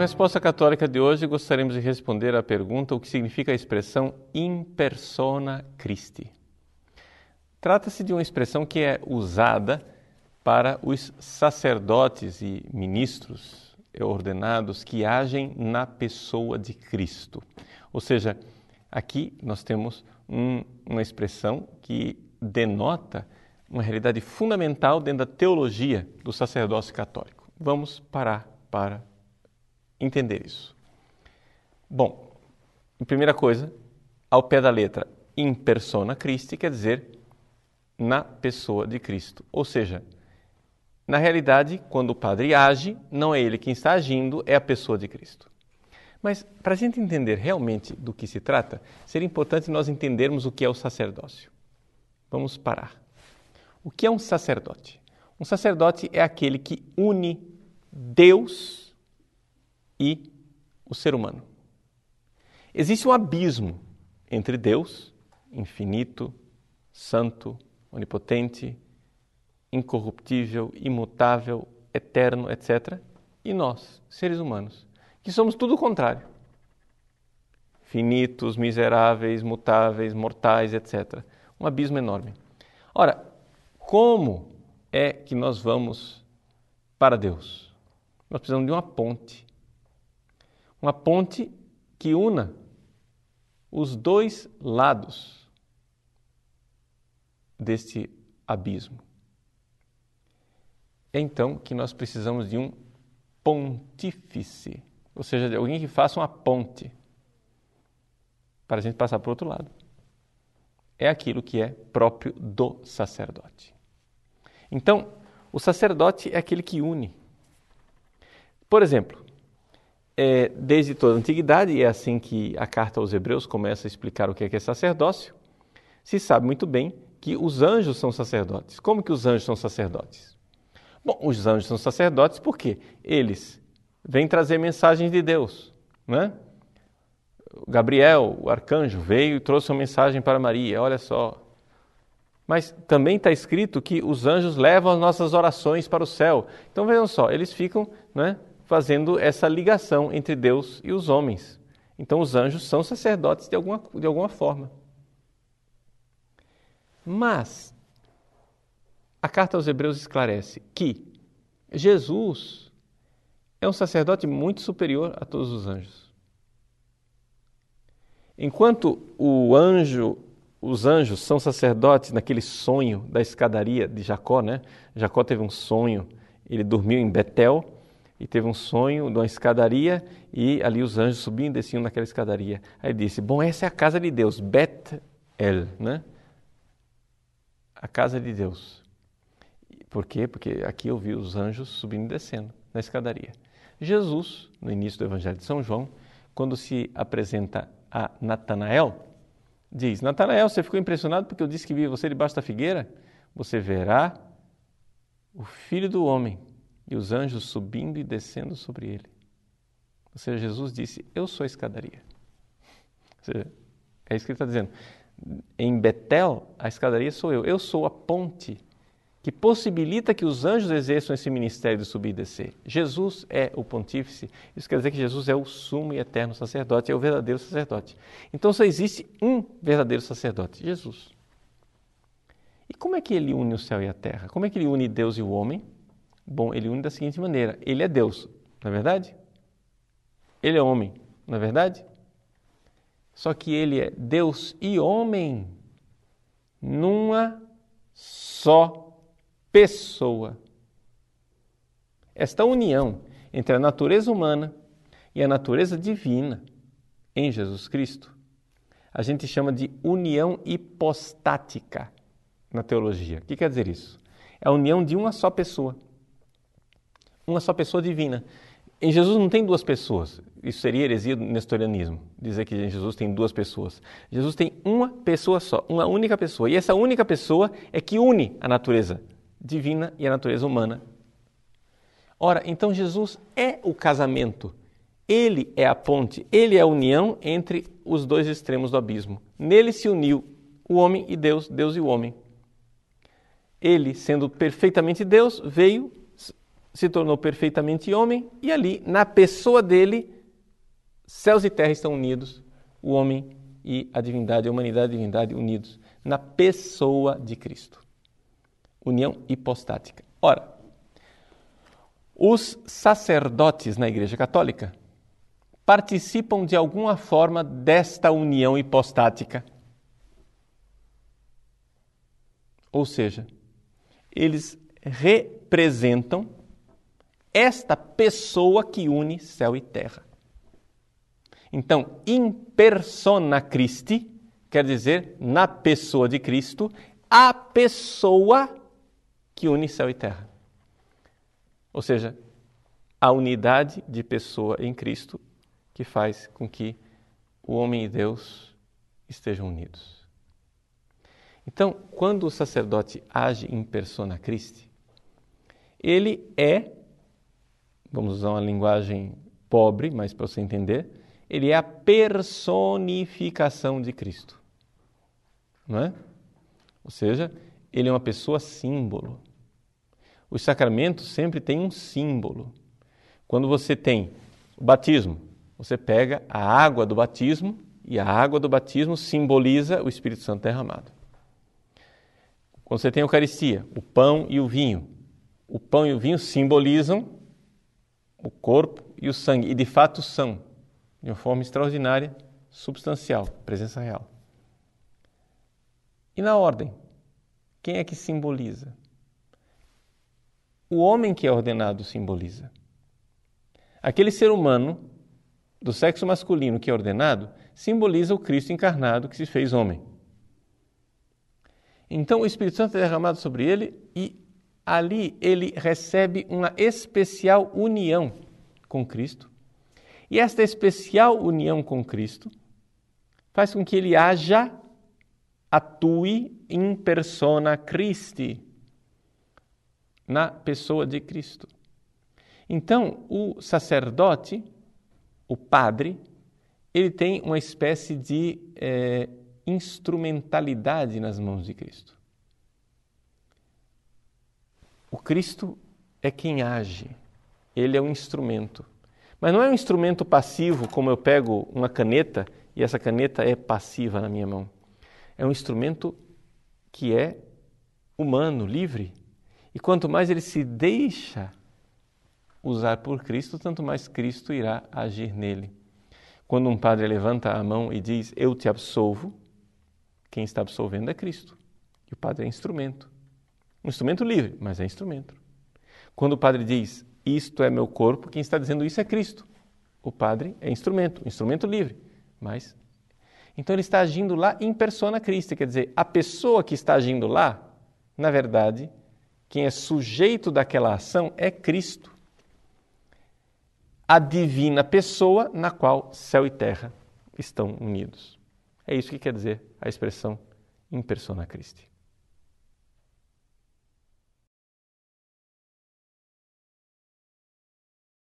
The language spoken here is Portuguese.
Resposta Católica de hoje, gostaríamos de responder à pergunta o que significa a expressão in persona Christi. Trata-se de uma expressão que é usada para os sacerdotes e ministros ordenados que agem na pessoa de Cristo. Ou seja, aqui nós temos um, uma expressão que denota uma realidade fundamental dentro da teologia do sacerdócio católico. Vamos parar para entender isso. Bom, primeira coisa, ao pé da letra, in persona Christi quer dizer na pessoa de Cristo. Ou seja, na realidade, quando o padre age, não é ele quem está agindo, é a pessoa de Cristo. Mas para a gente entender realmente do que se trata, seria importante nós entendermos o que é o sacerdócio. Vamos parar. O que é um sacerdote? Um sacerdote é aquele que une Deus e o ser humano. Existe um abismo entre Deus, infinito, santo, onipotente, incorruptível, imutável, eterno, etc., e nós, seres humanos, que somos tudo o contrário. Finitos, miseráveis, mutáveis, mortais, etc. Um abismo enorme. Ora, como é que nós vamos para Deus? Nós precisamos de uma ponte. Uma ponte que una os dois lados deste abismo. É então que nós precisamos de um pontífice, ou seja, de alguém que faça uma ponte para a gente passar para o outro lado. É aquilo que é próprio do sacerdote. Então, o sacerdote é aquele que une. Por exemplo, é, desde toda a antiguidade, e é assim que a carta aos Hebreus começa a explicar o que é, que é sacerdócio, se sabe muito bem que os anjos são sacerdotes. Como que os anjos são sacerdotes? Bom, os anjos são sacerdotes porque eles vêm trazer mensagens de Deus, né? Gabriel, o arcanjo, veio e trouxe uma mensagem para Maria, olha só. Mas também está escrito que os anjos levam as nossas orações para o céu. Então vejam só, eles ficam né, fazendo essa ligação entre Deus e os homens. Então os anjos são sacerdotes de alguma, de alguma forma. Mas a carta aos Hebreus esclarece que Jesus é um sacerdote muito superior a todos os anjos. Enquanto o anjo, os anjos são sacerdotes naquele sonho da escadaria de Jacó, né? Jacó teve um sonho, ele dormiu em Betel e teve um sonho de uma escadaria e ali os anjos subiam e desciam naquela escadaria. Aí disse: Bom, essa é a casa de Deus, Bet-El, né? A casa de Deus. Por quê? Porque aqui eu vi os anjos subindo e descendo na escadaria. Jesus, no início do Evangelho de São João, quando se apresenta a Natanael, diz: Natanael, você ficou impressionado porque eu disse que vi você debaixo da figueira? Você verá o Filho do Homem e os anjos subindo e descendo sobre ele. Ou seja, Jesus disse: Eu sou a escadaria. Ou seja, é isso que ele está dizendo. Em Betel, a escadaria sou eu. Eu sou a ponte que possibilita que os anjos exerçam esse ministério de subir e descer. Jesus é o pontífice, isso quer dizer que Jesus é o sumo e eterno sacerdote, é o verdadeiro sacerdote. Então só existe um verdadeiro sacerdote, Jesus. E como é que ele une o céu e a terra? Como é que ele une Deus e o homem? Bom, ele une da seguinte maneira: ele é Deus, não é verdade? Ele é homem, não é verdade? Só que ele é Deus e homem numa só pessoa. Esta união entre a natureza humana e a natureza divina em Jesus Cristo, a gente chama de união hipostática na teologia. O que quer dizer isso? É a união de uma só pessoa. Uma só pessoa divina. Em Jesus não tem duas pessoas. Isso seria heresia do nestorianismo, dizer que em Jesus tem duas pessoas. Jesus tem uma pessoa só, uma única pessoa. E essa única pessoa é que une a natureza divina e a natureza humana. Ora, então Jesus é o casamento. Ele é a ponte, ele é a união entre os dois extremos do abismo. Nele se uniu o homem e Deus, Deus e o homem. Ele, sendo perfeitamente Deus, veio se tornou perfeitamente homem e ali, na pessoa dele, céus e terra estão unidos, o homem e a divindade, a humanidade e a divindade unidos na pessoa de Cristo. União hipostática. Ora, os sacerdotes na Igreja Católica participam de alguma forma desta união hipostática. Ou seja, eles representam esta pessoa que une céu e terra. Então, in persona Christi quer dizer na pessoa de Cristo, a pessoa que une céu e terra. Ou seja, a unidade de pessoa em Cristo que faz com que o homem e Deus estejam unidos. Então, quando o sacerdote age em persona Christi, ele é, vamos usar uma linguagem pobre, mas para você entender, ele é a personificação de Cristo. Não é? Ou seja, ele é uma pessoa símbolo. Os sacramentos sempre têm um símbolo. Quando você tem o batismo, você pega a água do batismo e a água do batismo simboliza o Espírito Santo derramado. Quando você tem a Eucaristia, o pão e o vinho, o pão e o vinho simbolizam o corpo e o sangue, e de fato são, de uma forma extraordinária, substancial, presença real. E na ordem, quem é que simboliza? O homem que é ordenado simboliza. Aquele ser humano do sexo masculino que é ordenado simboliza o Cristo encarnado que se fez homem. Então o Espírito Santo é derramado sobre ele e ali ele recebe uma especial união com Cristo. E esta especial união com Cristo faz com que ele haja, atue in persona Christi, na pessoa de Cristo. Então, o sacerdote, o padre, ele tem uma espécie de é, instrumentalidade nas mãos de Cristo. O Cristo é quem age, ele é um instrumento. Mas não é um instrumento passivo, como eu pego uma caneta e essa caneta é passiva na minha mão. É um instrumento que é humano, livre. E quanto mais ele se deixa usar por Cristo, tanto mais Cristo irá agir nele. Quando um padre levanta a mão e diz: Eu te absolvo, quem está absolvendo é Cristo. E o padre é instrumento. Um instrumento livre, mas é instrumento. Quando o padre diz: Isto é meu corpo, quem está dizendo isso é Cristo. O padre é instrumento, instrumento livre, mas. Então ele está agindo lá em persona Christi, quer dizer, a pessoa que está agindo lá, na verdade, quem é sujeito daquela ação é Cristo. A divina pessoa na qual céu e terra estão unidos. É isso que quer dizer a expressão in persona Christi.